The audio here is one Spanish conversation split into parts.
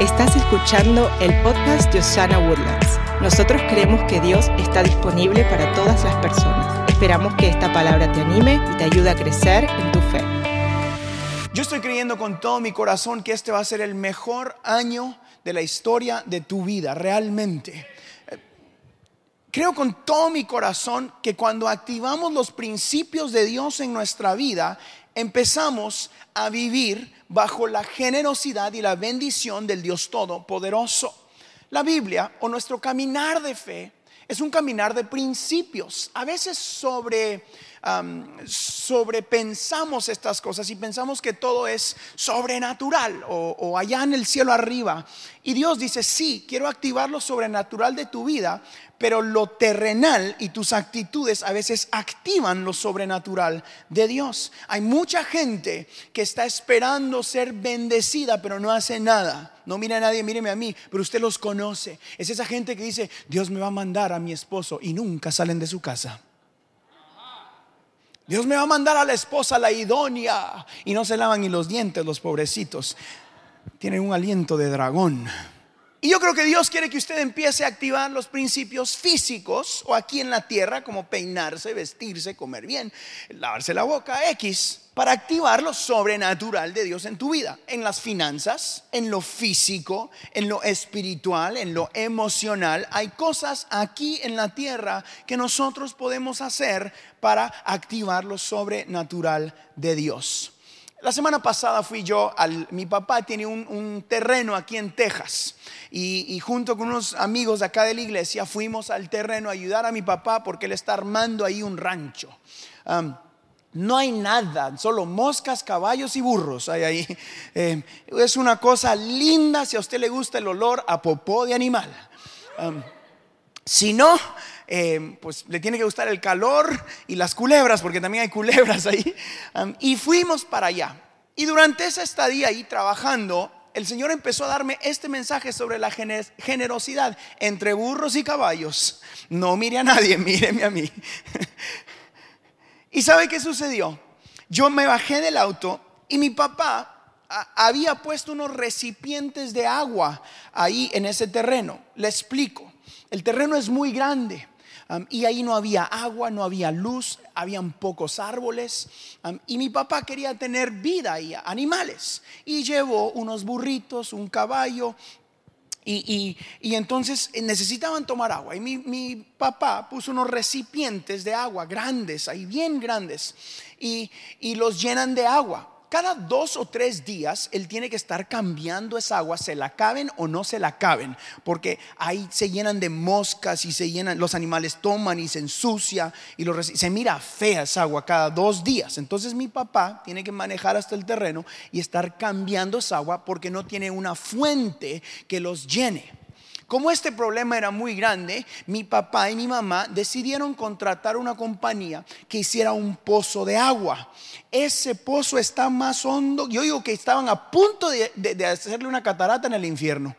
Estás escuchando el podcast de Osana Woodlands. Nosotros creemos que Dios está disponible para todas las personas. Esperamos que esta palabra te anime y te ayude a crecer en tu fe. Yo estoy creyendo con todo mi corazón que este va a ser el mejor año de la historia de tu vida, realmente. Creo con todo mi corazón que cuando activamos los principios de Dios en nuestra vida, empezamos a vivir bajo la generosidad y la bendición del Dios Todopoderoso. La Biblia o nuestro caminar de fe es un caminar de principios. A veces sobre, sobrepensamos estas cosas y pensamos que todo es sobrenatural o, o allá en el cielo arriba. Y Dios dice, sí, quiero activar lo sobrenatural de tu vida, pero lo terrenal y tus actitudes a veces activan lo sobrenatural de Dios. Hay mucha gente que está esperando ser bendecida, pero no hace nada. No mira a nadie, míreme a mí, pero usted los conoce. Es esa gente que dice, Dios me va a mandar a mi esposo y nunca salen de su casa. Dios me va a mandar a la esposa, la idónea, y no se lavan ni los dientes los pobrecitos. Tienen un aliento de dragón. Y yo creo que Dios quiere que usted empiece a activar los principios físicos o aquí en la tierra, como peinarse, vestirse, comer bien, lavarse la boca, X, para activar lo sobrenatural de Dios en tu vida, en las finanzas, en lo físico, en lo espiritual, en lo emocional. Hay cosas aquí en la tierra que nosotros podemos hacer para activar lo sobrenatural de Dios. La semana pasada fui yo, al, mi papá tiene un, terreno aquí en Texas y, junto con unos amigos de acá de la iglesia fuimos al terreno a ayudar a mi papá porque él está armando ahí un rancho. no hay nada, solo moscas, caballos y burros hay ahí. Eh, es una cosa linda si a usted le gusta el olor a popó de animal. si no, eh, pues le tiene que gustar el calor y las culebras, porque también hay culebras ahí. y fuimos para allá. Y durante esa estadía ahí trabajando, el Señor empezó a darme este mensaje sobre la generosidad entre burros y caballos. No mire a nadie, míreme a mí. ¿Y sabe qué sucedió? Yo me bajé del auto y mi papá había puesto unos recipientes de agua ahí en ese terreno. Le explico. El terreno es muy grande y ahí no había agua, no había luz, habían pocos árboles. y mi papá quería tener vida y animales. Y llevó unos burritos, un caballo. Y, entonces necesitaban tomar agua. Y mi, papá puso unos recipientes de agua grandes, ahí bien grandes. y los llenan de agua cada dos o tres días él tiene que estar cambiando esa agua, se la caben o no se la caben, porque ahí se llenan de moscas y se llenan, los animales toman y se ensucia y se mira fea esa agua cada dos días. Entonces mi papá tiene que manejar hasta el terreno y estar cambiando esa agua porque no tiene una fuente que los llene. Como este problema era muy grande, mi papá y mi mamá decidieron contratar una compañía que hiciera un pozo de agua. Ese pozo está más hondo. Yo digo que estaban a punto de, hacerle una catarata en el infierno.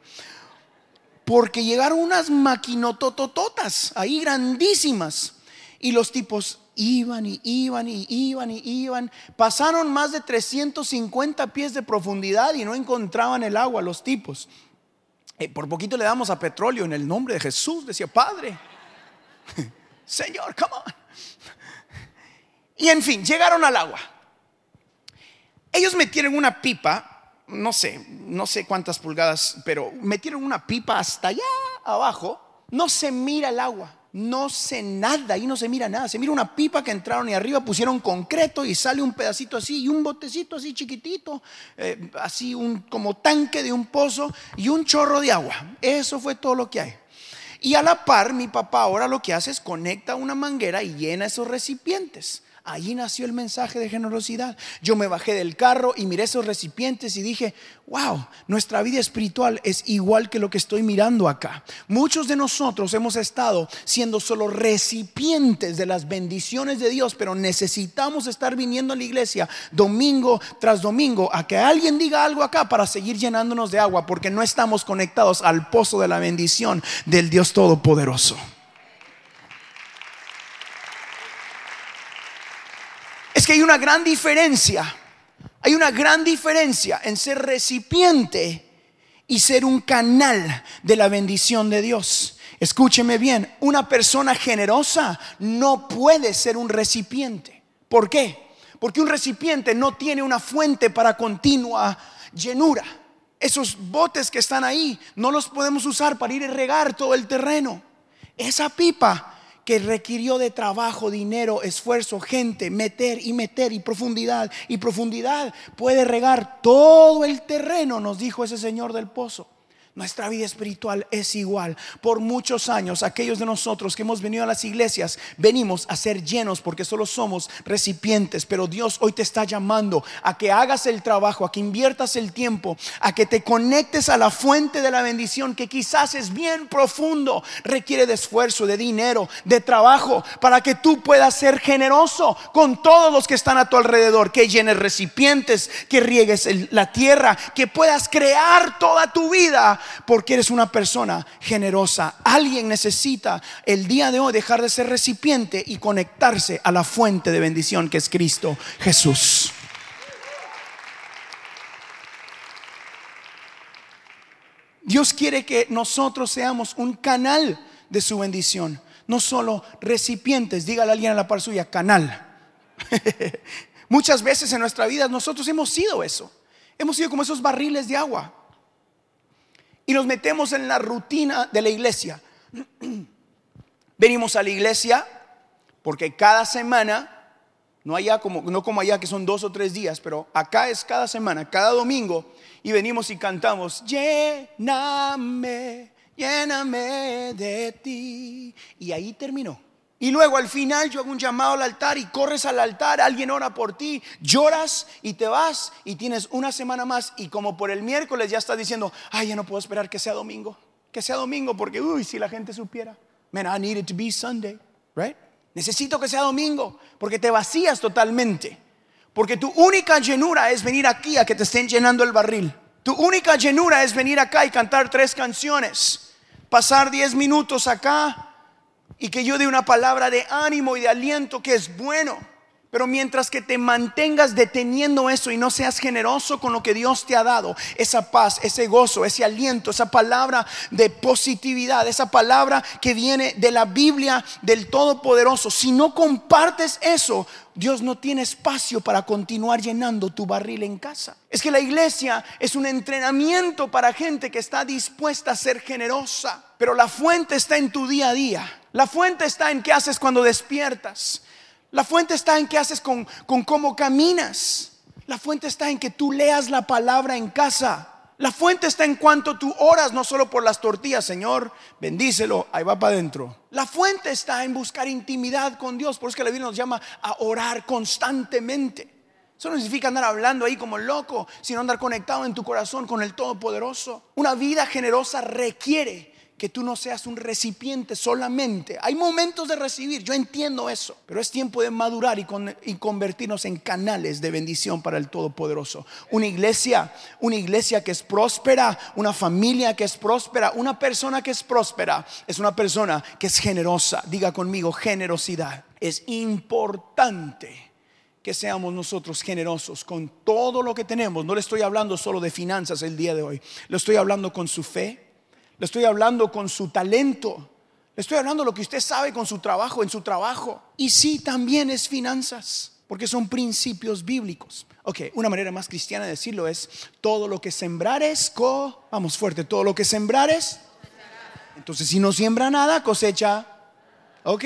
Porque llegaron unas maquinototototas ahí grandísimas. Y los tipos iban y iban y iban y iban. Pasaron más de 350 pies de profundidad y no encontraban el agua los tipos. Eh, por poquito le damos a petróleo en el nombre de Jesús. Decía, Padre, Señor, come on. Y en fin, llegaron al agua. Ellos metieron una pipa, no sé, no sé cuántas pulgadas, pero metieron una pipa hasta allá abajo. No se mira el agua no sé nada, ahí no se mira nada. Se mira una pipa que entraron y arriba pusieron concreto y sale un pedacito así y un botecito así chiquitito, eh, así un como tanque de un pozo y un chorro de agua. Eso fue todo lo que hay. Y a la par, mi papá ahora lo que hace es conecta una manguera y llena esos recipientes. Allí nació el mensaje de generosidad. Yo me bajé del carro y miré esos recipientes y dije, wow, nuestra vida espiritual es igual que lo que estoy mirando acá. Muchos de nosotros hemos estado siendo solo recipientes de las bendiciones de Dios, pero necesitamos estar viniendo a la iglesia domingo tras domingo a que alguien diga algo acá para seguir llenándonos de agua, porque no estamos conectados al pozo de la bendición del Dios Todopoderoso. Que hay una gran diferencia. Hay una gran diferencia en ser recipiente y ser un canal de la bendición de Dios. Escúcheme bien, una persona generosa no puede ser un recipiente. ¿Por qué? Porque un recipiente no tiene una fuente para continua llenura. Esos botes que están ahí no los podemos usar para ir a regar todo el terreno. Esa pipa que requirió de trabajo, dinero, esfuerzo, gente, meter y meter y profundidad y profundidad, puede regar todo el terreno, nos dijo ese señor del pozo. Nuestra vida espiritual es igual. Por muchos años, aquellos de nosotros que hemos venido a las iglesias, venimos a ser llenos porque solo somos recipientes. Pero Dios hoy te está llamando a que hagas el trabajo, a que inviertas el tiempo, a que te conectes a la fuente de la bendición que quizás es bien profundo, requiere de esfuerzo, de dinero, de trabajo, para que tú puedas ser generoso con todos los que están a tu alrededor, que llenes recipientes, que riegues la tierra, que puedas crear toda tu vida porque eres una persona generosa. Alguien necesita el día de hoy dejar de ser recipiente y conectarse a la fuente de bendición que es Cristo Jesús. Dios quiere que nosotros seamos un canal de su bendición, no solo recipientes. Dígale a alguien a la par suya, canal. Muchas veces en nuestra vida nosotros hemos sido eso. Hemos sido como esos barriles de agua y nos metemos en la rutina de la iglesia. Venimos a la iglesia porque cada semana, no allá como, no como allá que son dos o tres días, pero acá es cada semana, cada domingo, y venimos y cantamos, lléname, lléname de ti. Y ahí terminó. Y luego al final yo hago un llamado al altar y corres al altar, alguien ora por ti, lloras y te vas y tienes una semana más y como por el miércoles ya estás diciendo, ay, ya no puedo esperar que sea domingo, que sea domingo porque, uy, si la gente supiera, man, I need it to be Sunday, right? Necesito que sea domingo porque te vacías totalmente, porque tu única llenura es venir aquí a que te estén llenando el barril. Tu única llenura es venir acá y cantar tres canciones, pasar diez minutos acá y que yo dé una palabra de ánimo y de aliento que es bueno. Pero mientras que te mantengas deteniendo eso y no seas generoso con lo que Dios te ha dado, esa paz, ese gozo, ese aliento, esa palabra de positividad, esa palabra que viene de la Biblia del Todopoderoso, si no compartes eso, Dios no tiene espacio para continuar llenando tu barril en casa. Es que la iglesia es un entrenamiento para gente que está dispuesta a ser generosa, pero la fuente está en tu día a día. La fuente está en qué haces cuando despiertas. La fuente está en qué haces con, cómo caminas. La fuente está en que tú leas la palabra en casa. La fuente está en cuanto tú oras, no solo por las tortillas, Señor, bendícelo, ahí va para adentro. La fuente está en buscar intimidad con Dios, por eso que la Biblia nos llama a orar constantemente. Eso no significa andar hablando ahí como loco, sino andar conectado en tu corazón con el Todopoderoso. Una vida generosa requiere que tú no seas un recipiente solamente. Hay momentos de recibir, yo entiendo eso, pero es tiempo de madurar y, convertirnos en canales de bendición para el Todopoderoso. Una iglesia, una iglesia que es próspera, una familia que es próspera, una persona que es próspera, es una persona que es generosa. Diga conmigo, generosidad. Es importante que seamos nosotros generosos con todo lo que tenemos. No le estoy hablando solo de finanzas el día de hoy, le estoy hablando con su fe le estoy hablando con su talento. Le estoy hablando lo que usted sabe con su trabajo, en su trabajo. Y sí, también es finanzas, porque son principios bíblicos. Ok, una manera más cristiana de decirlo es, todo lo que sembrares, co, vamos fuerte, todo lo que sembrares. Entonces, si no siembra nada, cosecha. Ok,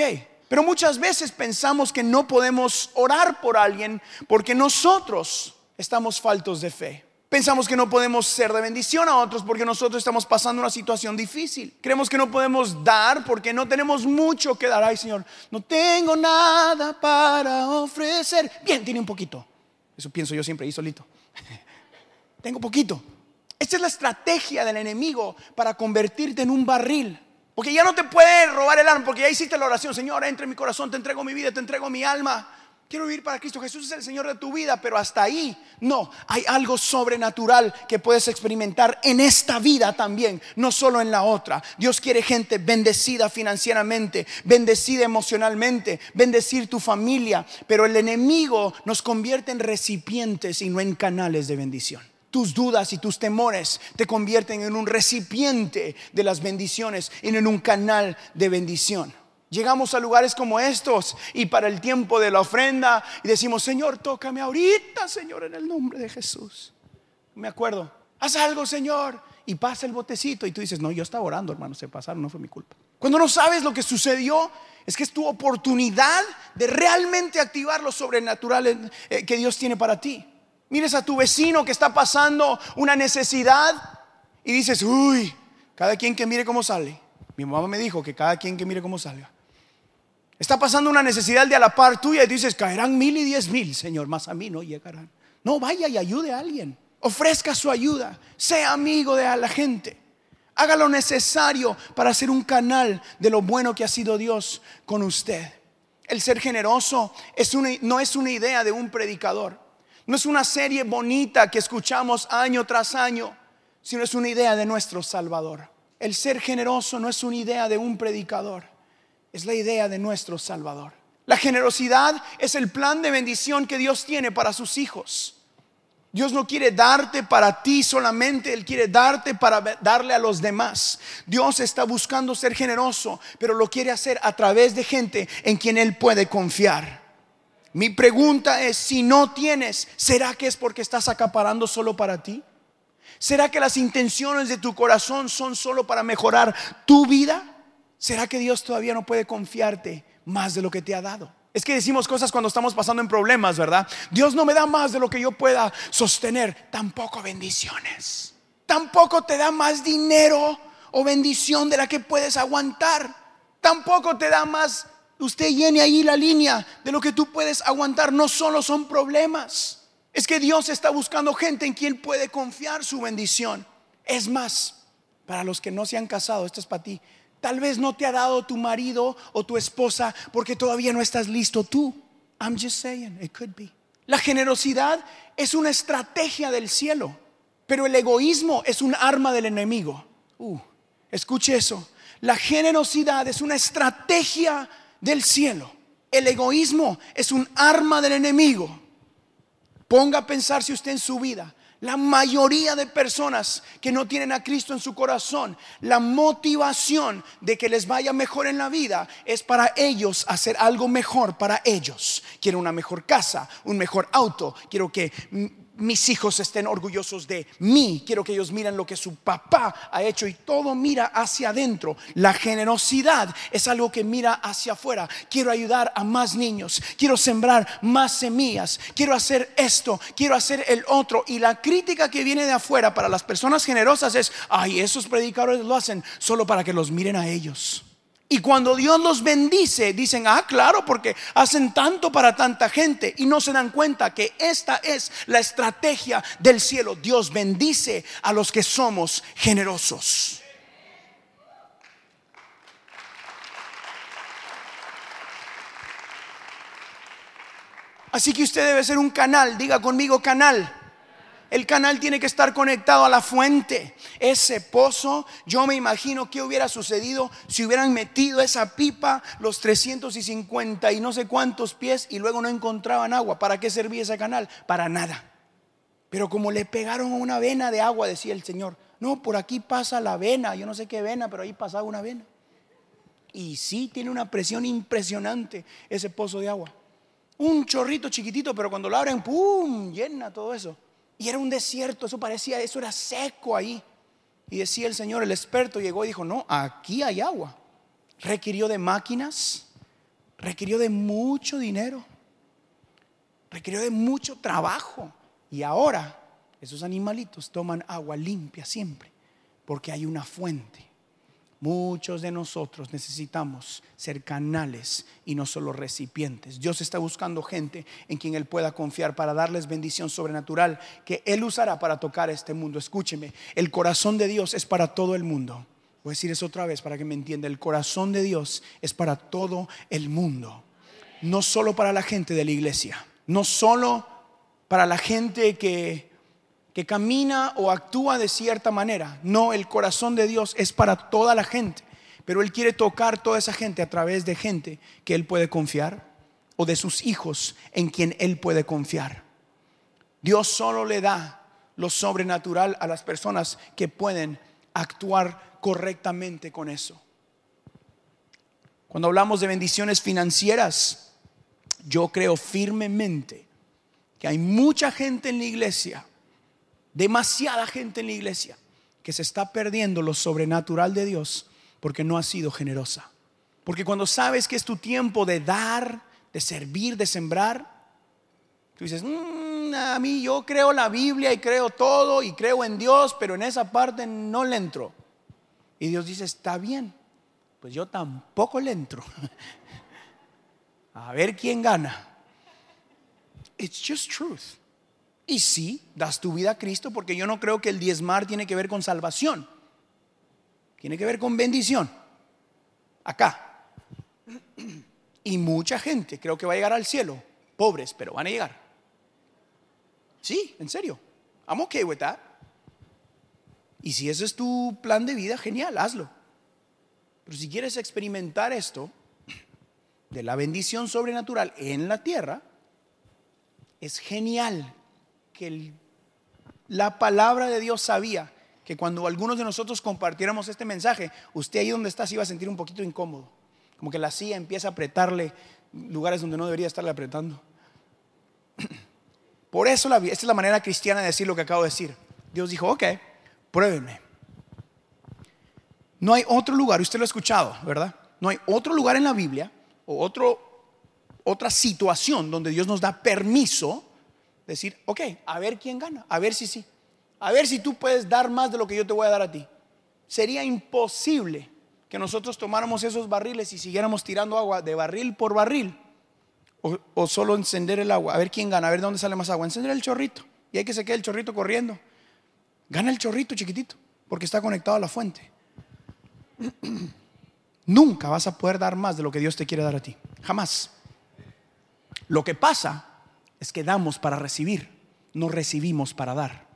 pero muchas veces pensamos que no podemos orar por alguien porque nosotros estamos faltos de fe. Pensamos que no podemos ser de bendición a otros porque nosotros estamos pasando una situación difícil. Creemos que no podemos dar porque no tenemos mucho que dar. Ay, Señor, no tengo nada para ofrecer. Bien, tiene un poquito. Eso pienso yo siempre ahí solito. tengo poquito. Esta es la estrategia del enemigo para convertirte en un barril. Porque ya no te puede robar el alma, porque ya hiciste la oración, Señor, entra en mi corazón, te entrego mi vida, te entrego mi alma quiero vivir para Cristo. Jesús es el Señor de tu vida, pero hasta ahí no. Hay algo sobrenatural que puedes experimentar en esta vida también, no solo en la otra. Dios quiere gente bendecida financieramente, bendecida emocionalmente, bendecir tu familia, pero el enemigo nos convierte en recipientes y no en canales de bendición. tus dudas y tus temores te convierten en un recipiente de las bendiciones y en un canal de bendición. Llegamos a lugares como estos y para el tiempo de la ofrenda y decimos, Señor, tócame ahorita, Señor, en el nombre de Jesús. Me acuerdo, haz algo, Señor. Y pasa el botecito y tú dices, no, yo estaba orando, hermano, se pasaron, no fue mi culpa. Cuando no sabes lo que sucedió, es que es tu oportunidad de realmente activar lo sobrenatural eh, que Dios tiene para ti. Mires a tu vecino que está pasando una necesidad y dices, uy, cada quien que mire cómo sale. Mi mamá me dijo que cada quien que mire cómo salga. Está pasando una necesidad de a la par tuya y dices, caerán mil y diez mil, Señor, más a mí no llegarán. No, vaya y ayude a alguien. Ofrezca su ayuda. Sea amigo de la gente. Haga lo necesario para ser un canal de lo bueno que ha sido Dios con usted. El ser generoso no es una idea de un predicador. No es una serie bonita que escuchamos año tras año, sino es una idea de nuestro Salvador. El ser generoso no es una idea de un predicador es la idea de nuestro Salvador. La generosidad es el plan de bendición que Dios tiene para sus hijos. Dios no quiere darte para ti solamente, Él quiere darte para darle a los demás. Dios está buscando ser generoso, pero lo quiere hacer a través de gente en quien Él puede confiar. Mi pregunta es, si no tienes, ¿será que es porque estás acaparando solo para ti? ¿Será que las intenciones de tu corazón son solo para mejorar tu vida? ¿Será que Dios todavía no puede confiarte más de lo que te ha dado? Es que decimos cosas cuando estamos pasando en problemas, ¿verdad? Dios no me da más de lo que yo pueda sostener, tampoco bendiciones. Tampoco te da más dinero o bendición de la que puedes aguantar. Tampoco te da más, usted llene ahí la línea de lo que tú puedes aguantar. No solo son problemas. Es que Dios está buscando gente en quien puede confiar su bendición. Es más, para los que no se han casado, esto es para ti. Tal vez no te ha dado tu marido o tu esposa porque todavía no estás listo tú. I'm just saying, it could be. La generosidad es una estrategia del cielo, pero el egoísmo es un arma del enemigo. Uh, escuche eso. La generosidad es una estrategia del cielo. El egoísmo es un arma del enemigo. Ponga a pensar si usted en su vida la mayoría de personas que no tienen a Cristo en su corazón, la motivación de que les vaya mejor en la vida es para ellos hacer algo mejor para ellos. Quiero una mejor casa, un mejor auto, quiero que mis hijos estén orgullosos de mí, quiero que ellos miren lo que su papá ha hecho y todo mira hacia adentro. La generosidad es algo que mira hacia afuera. Quiero ayudar a más niños, quiero sembrar más semillas, quiero hacer esto, quiero hacer el otro. Y la crítica que viene de afuera para las personas generosas es, ay, esos predicadores lo hacen solo para que los miren a ellos. Y cuando Dios los bendice, dicen, ah, claro, porque hacen tanto para tanta gente y no se dan cuenta que esta es la estrategia del cielo. Dios bendice a los que somos generosos. Así que usted debe ser un canal, diga conmigo canal el canal tiene que estar conectado a la fuente. Ese pozo, yo me imagino que hubiera sucedido si hubieran metido esa pipa los 350 y no sé cuántos pies y luego no encontraban agua. ¿Para qué servía ese canal? Para nada. Pero como le pegaron una vena de agua, decía el Señor, no, por aquí pasa la vena, yo no sé qué vena, pero ahí pasaba una vena. Y sí tiene una presión impresionante ese pozo de agua. Un chorrito chiquitito, pero cuando lo abren, ¡pum! llena todo eso. Y era un desierto, eso parecía, eso era seco ahí. Y decía el Señor, el experto llegó y dijo, no, aquí hay agua. Requirió de máquinas, requirió de mucho dinero, requirió de mucho trabajo. Y ahora esos animalitos toman agua limpia siempre, porque hay una fuente. Muchos de nosotros necesitamos ser canales y no solo recipientes. Dios está buscando gente en quien Él pueda confiar para darles bendición sobrenatural que Él usará para tocar este mundo. Escúcheme, el corazón de Dios es para todo el mundo. Voy a decir eso otra vez para que me entienda. El corazón de Dios es para todo el mundo. No solo para la gente de la iglesia. No solo para la gente que que camina o actúa de cierta manera. No, el corazón de Dios es para toda la gente, pero Él quiere tocar toda esa gente a través de gente que Él puede confiar o de sus hijos en quien Él puede confiar. Dios solo le da lo sobrenatural a las personas que pueden actuar correctamente con eso. Cuando hablamos de bendiciones financieras, yo creo firmemente que hay mucha gente en la iglesia, demasiada gente en la iglesia, que se está perdiendo lo sobrenatural de Dios porque no ha sido generosa. Porque cuando sabes que es tu tiempo de dar, de servir, de sembrar, tú dices, mm, a mí yo creo la Biblia y creo todo y creo en Dios, pero en esa parte no le entro. Y Dios dice, está bien, pues yo tampoco le entro. a ver quién gana. It's just truth. Y sí, das tu vida a Cristo porque yo no creo que el diezmar tiene que ver con salvación. Tiene que ver con bendición. Acá. Y mucha gente creo que va a llegar al cielo. Pobres, pero van a llegar. Sí, en serio. I'm okay with that. Y si ese es tu plan de vida, genial, hazlo. Pero si quieres experimentar esto, de la bendición sobrenatural en la tierra, es genial la palabra de Dios sabía que cuando algunos de nosotros compartiéramos este mensaje, usted ahí donde está se iba a sentir un poquito incómodo. Como que la silla empieza a apretarle lugares donde no debería estarle apretando. Por eso esta es la manera cristiana de decir lo que acabo de decir. Dios dijo, ok, pruébenme. No hay otro lugar, usted lo ha escuchado, ¿verdad? No hay otro lugar en la Biblia o otro, otra situación donde Dios nos da permiso decir, ok, a ver quién gana, a ver si sí, a ver si tú puedes dar más de lo que yo te voy a dar a ti. Sería imposible que nosotros tomáramos esos barriles y siguiéramos tirando agua de barril por barril. O, solo encender el agua, a ver quién gana, a ver de dónde sale más agua. Encender el chorrito. Y hay que se quede el chorrito corriendo. Gana el chorrito chiquitito, porque está conectado a la fuente. Nunca vas a poder dar más de lo que Dios te quiere dar a ti. Jamás. Lo que pasa es que damos para recibir, no recibimos para dar.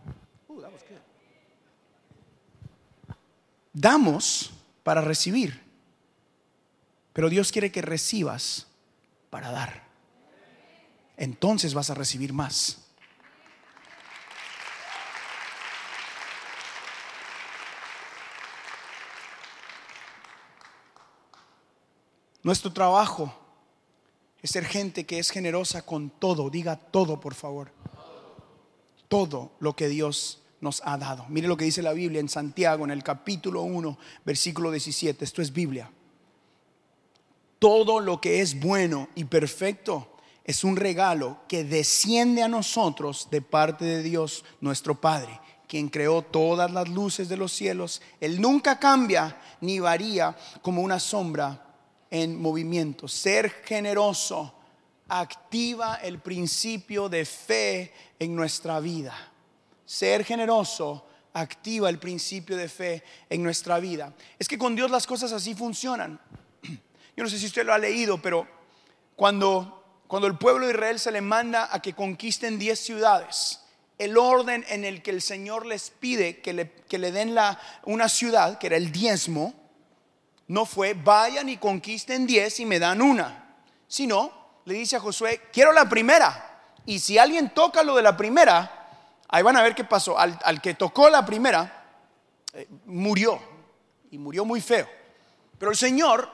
Damos para recibir, pero Dios quiere que recibas para dar. Entonces vas a recibir más. Nuestro trabajo es ser gente que es generosa con todo. Diga todo, por favor. Todo lo que Dios nos ha dado. Mire lo que dice la Biblia en Santiago, en el capítulo 1, versículo 17. Esto es Biblia. Todo lo que es bueno y perfecto es un regalo que desciende a nosotros de parte de Dios, nuestro Padre, quien creó todas las luces de los cielos. Él nunca cambia ni varía como una sombra en movimiento. Ser generoso activa el principio de fe en nuestra vida. Ser generoso activa el principio de fe en nuestra vida. Es que con Dios las cosas así funcionan. Yo no sé si usted lo ha leído, pero cuando, cuando el pueblo de Israel se le manda a que conquisten 10 ciudades, el orden en el que el Señor les pide que le, que le den la, una ciudad, que era el diezmo, no fue vayan y conquisten diez y me dan una, sino le dice a Josué, quiero la primera. Y si alguien toca lo de la primera, ahí van a ver qué pasó. Al, que tocó la primera, eh, murió. Y murió muy feo. Pero el Señor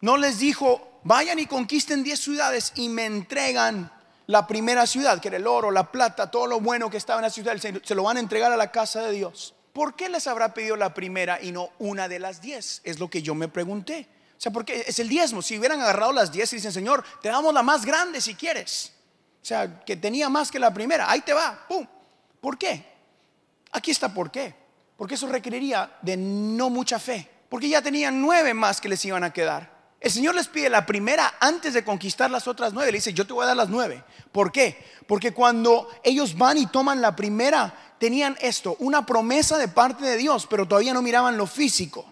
no les dijo, vayan y conquisten diez ciudades y me entregan la primera ciudad, que era el oro, la plata, todo lo bueno que estaba en la ciudad, se lo van a entregar a la casa de Dios. ¿Por qué les habrá pedido la primera y no una de las diez? Es lo que yo me pregunté. O sea, porque es el diezmo. Si hubieran agarrado las diez y dicen, Señor, te damos la más grande si quieres. O sea, que tenía más que la primera. Ahí te va. ¡Pum! ¿Por qué? Aquí está por qué. Porque eso requeriría de no mucha fe. Porque ya tenían nueve más que les iban a quedar. El Señor les pide la primera antes de conquistar las otras nueve. Le dice, yo te voy a dar las nueve. ¿Por qué? Porque cuando ellos van y toman la primera, tenían esto, una promesa de parte de Dios, pero todavía no miraban lo físico.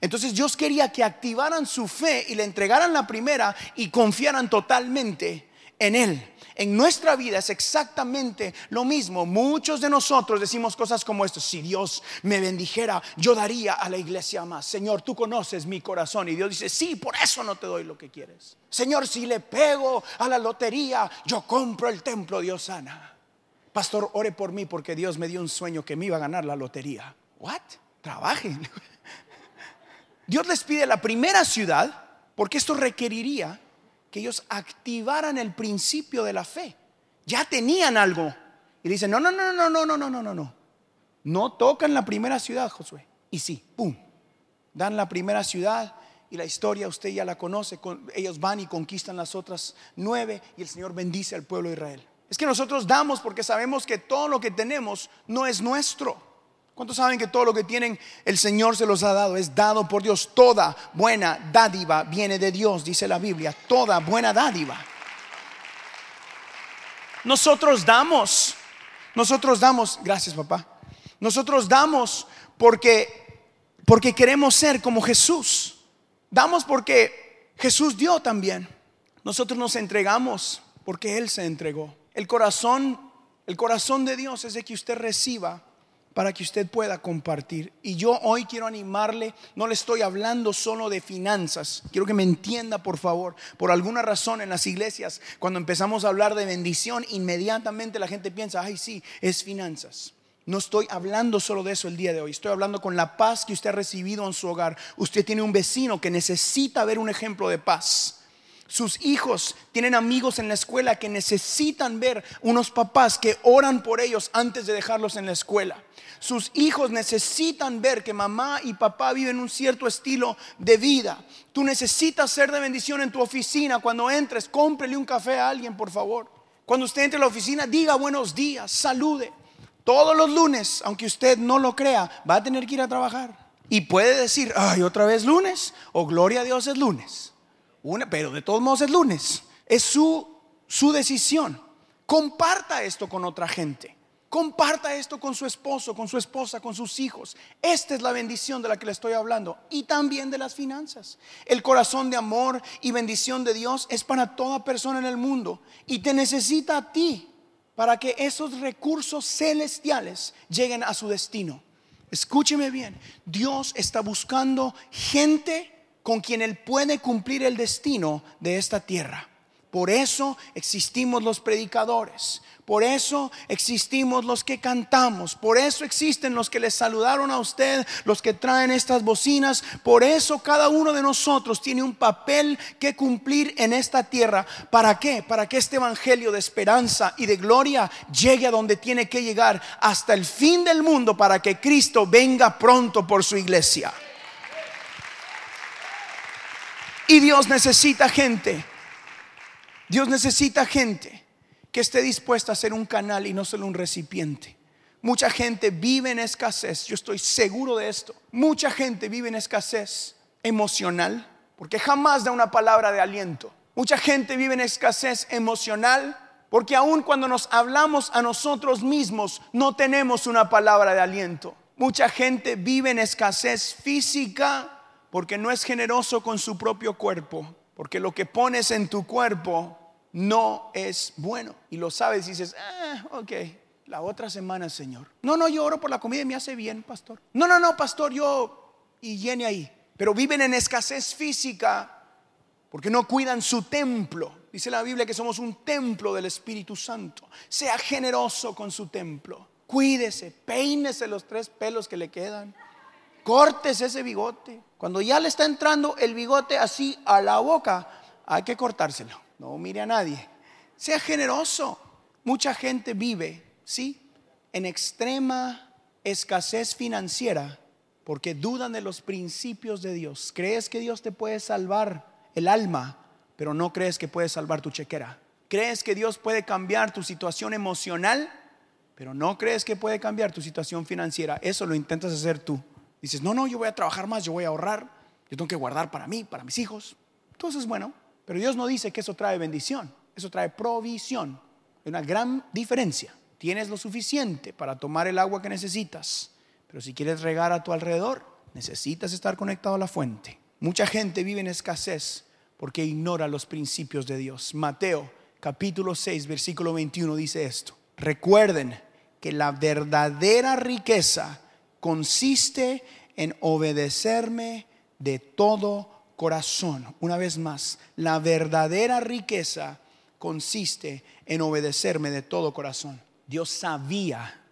Entonces Dios quería que activaran su fe y le entregaran la primera y confiaran totalmente en Él. En nuestra vida es exactamente lo mismo. Muchos de nosotros decimos cosas como esto. Si Dios me bendijera, yo daría a la iglesia más. Señor, tú conoces mi corazón. Y Dios dice, sí, por eso no te doy lo que quieres. Señor, si le pego a la lotería, yo compro el templo de Osana. Pastor, ore por mí porque Dios me dio un sueño que me iba a ganar la lotería. ¿What? Trabajen. Dios les pide la primera ciudad porque esto requeriría que ellos activaran el principio de la fe. Ya tenían algo. Y dicen, no, no, no, no, no, no, no, no, no, no. No tocan la primera ciudad, Josué. Y sí, ¡pum! Dan la primera ciudad y la historia usted ya la conoce. Ellos van y conquistan las otras nueve y el Señor bendice al pueblo de Israel. Es que nosotros damos porque sabemos que todo lo que tenemos no es nuestro. ¿Cuántos saben que todo lo que tienen el Señor se los ha dado? Es dado por Dios. Toda buena dádiva viene de Dios, dice la Biblia. Toda buena dádiva. Nosotros damos, nosotros damos, gracias papá. Nosotros damos porque porque queremos ser como Jesús. Damos porque Jesús dio también. Nosotros nos entregamos porque Él se entregó. El corazón, el corazón de Dios es de que usted reciba para que usted pueda compartir. Y yo hoy quiero animarle, no le estoy hablando solo de finanzas, quiero que me entienda por favor, por alguna razón en las iglesias, cuando empezamos a hablar de bendición, inmediatamente la gente piensa, ay sí, es finanzas. No estoy hablando solo de eso el día de hoy, estoy hablando con la paz que usted ha recibido en su hogar. Usted tiene un vecino que necesita ver un ejemplo de paz. Sus hijos tienen amigos en la escuela que necesitan ver unos papás que oran por ellos antes de dejarlos en la escuela. Sus hijos necesitan ver que mamá y papá viven un cierto estilo de vida. Tú necesitas ser de bendición en tu oficina. Cuando entres, cómprele un café a alguien, por favor. Cuando usted entre a la oficina, diga buenos días, salude. Todos los lunes, aunque usted no lo crea, va a tener que ir a trabajar. Y puede decir, ay, otra vez lunes, o gloria a Dios es lunes. Pero de todos modos es lunes. Es su, su decisión. Comparta esto con otra gente. Comparta esto con su esposo, con su esposa, con sus hijos. Esta es la bendición de la que le estoy hablando. Y también de las finanzas. El corazón de amor y bendición de Dios es para toda persona en el mundo. Y te necesita a ti para que esos recursos celestiales lleguen a su destino. Escúcheme bien, Dios está buscando gente con quien Él puede cumplir el destino de esta tierra. Por eso existimos los predicadores, por eso existimos los que cantamos, por eso existen los que les saludaron a usted, los que traen estas bocinas, por eso cada uno de nosotros tiene un papel que cumplir en esta tierra. ¿Para qué? Para que este evangelio de esperanza y de gloria llegue a donde tiene que llegar hasta el fin del mundo para que Cristo venga pronto por su iglesia. Y Dios necesita gente Dios necesita gente que esté dispuesta a ser un canal y no solo un recipiente. Mucha gente vive en escasez, yo estoy seguro de esto. Mucha gente vive en escasez emocional, porque jamás da una palabra de aliento. Mucha gente vive en escasez emocional, porque aun cuando nos hablamos a nosotros mismos, no tenemos una palabra de aliento. Mucha gente vive en escasez física, porque no es generoso con su propio cuerpo. Porque lo que pones en tu cuerpo no es bueno. Y lo sabes y dices, ah, ok, la otra semana, Señor. No, no, yo oro por la comida y me hace bien, pastor. No, no, no, pastor, yo y llene ahí. Pero viven en escasez física porque no cuidan su templo. Dice la Biblia que somos un templo del Espíritu Santo. Sea generoso con su templo. Cuídese, peínese los tres pelos que le quedan. Cortes ese bigote. Cuando ya le está entrando el bigote así a la boca, hay que cortárselo. No mire a nadie. Sea generoso. Mucha gente vive, ¿sí? En extrema escasez financiera porque dudan de los principios de Dios. Crees que Dios te puede salvar el alma, pero no crees que puede salvar tu chequera. Crees que Dios puede cambiar tu situación emocional, pero no crees que puede cambiar tu situación financiera. Eso lo intentas hacer tú. Dices, no, no, yo voy a trabajar más, yo voy a ahorrar, yo tengo que guardar para mí, para mis hijos. Entonces, bueno, pero Dios no dice que eso trae bendición, eso trae provisión. Hay una gran diferencia. Tienes lo suficiente para tomar el agua que necesitas, pero si quieres regar a tu alrededor, necesitas estar conectado a la fuente. Mucha gente vive en escasez porque ignora los principios de Dios. Mateo capítulo 6, versículo 21 dice esto. Recuerden que la verdadera riqueza consiste en obedecerme de todo corazón. Una vez más, la verdadera riqueza consiste en obedecerme de todo corazón. Dios sabía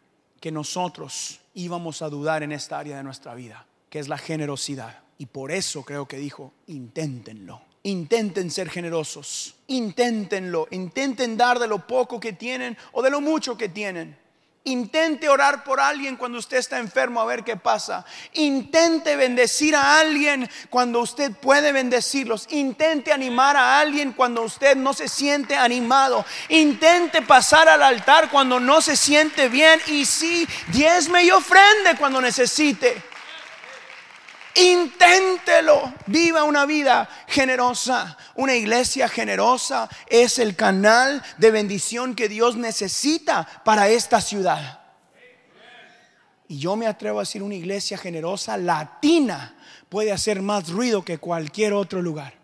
que nosotros íbamos a dudar en esta área de nuestra vida, que es la generosidad. Y por eso creo que dijo, inténtenlo. Intenten ser generosos, inténtenlo, intenten dar de lo poco que tienen o de lo mucho que tienen. Intente orar por alguien cuando usted está enfermo a ver qué pasa. Intente bendecir a alguien cuando usted puede bendecirlos. Intente animar a alguien cuando usted no se siente animado. Intente pasar al altar cuando no se siente bien. Y sí, diezme y ofrende cuando necesite. Inténtelo. Viva una vida generosa. Una iglesia generosa es el canal de bendición que Dios necesita para esta ciudad. Y yo me atrevo a decir, una iglesia generosa latina puede hacer más ruido que cualquier otro lugar.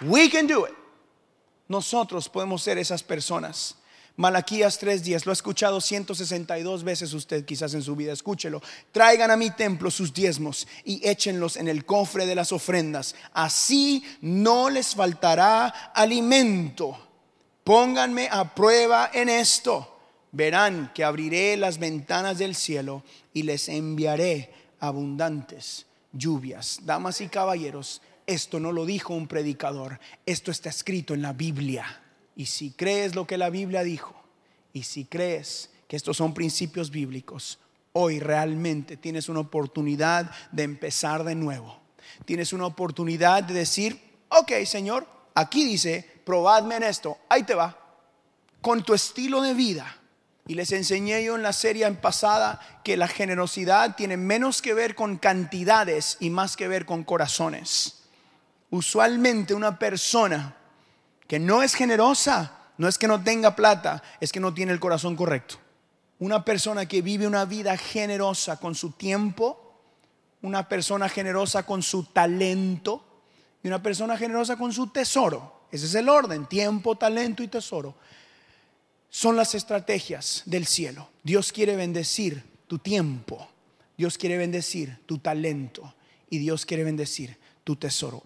We can do it. Nosotros podemos ser esas personas Malaquías 3:10, lo ha escuchado 162 veces usted quizás en su vida, escúchelo. Traigan a mi templo sus diezmos y échenlos en el cofre de las ofrendas. Así no les faltará alimento. Pónganme a prueba en esto. Verán que abriré las ventanas del cielo y les enviaré abundantes lluvias. Damas y caballeros, esto no lo dijo un predicador, esto está escrito en la Biblia. Y si crees lo que la Biblia dijo, y si crees que estos son principios bíblicos, hoy realmente tienes una oportunidad de empezar de nuevo. Tienes una oportunidad de decir, ok Señor, aquí dice, probadme en esto, ahí te va, con tu estilo de vida. Y les enseñé yo en la serie pasada que la generosidad tiene menos que ver con cantidades y más que ver con corazones. Usualmente una persona que no es generosa, no es que no tenga plata, es que no tiene el corazón correcto. Una persona que vive una vida generosa con su tiempo, una persona generosa con su talento y una persona generosa con su tesoro. Ese es el orden, tiempo, talento y tesoro. Son las estrategias del cielo. Dios quiere bendecir tu tiempo, Dios quiere bendecir tu talento y Dios quiere bendecir tu tesoro.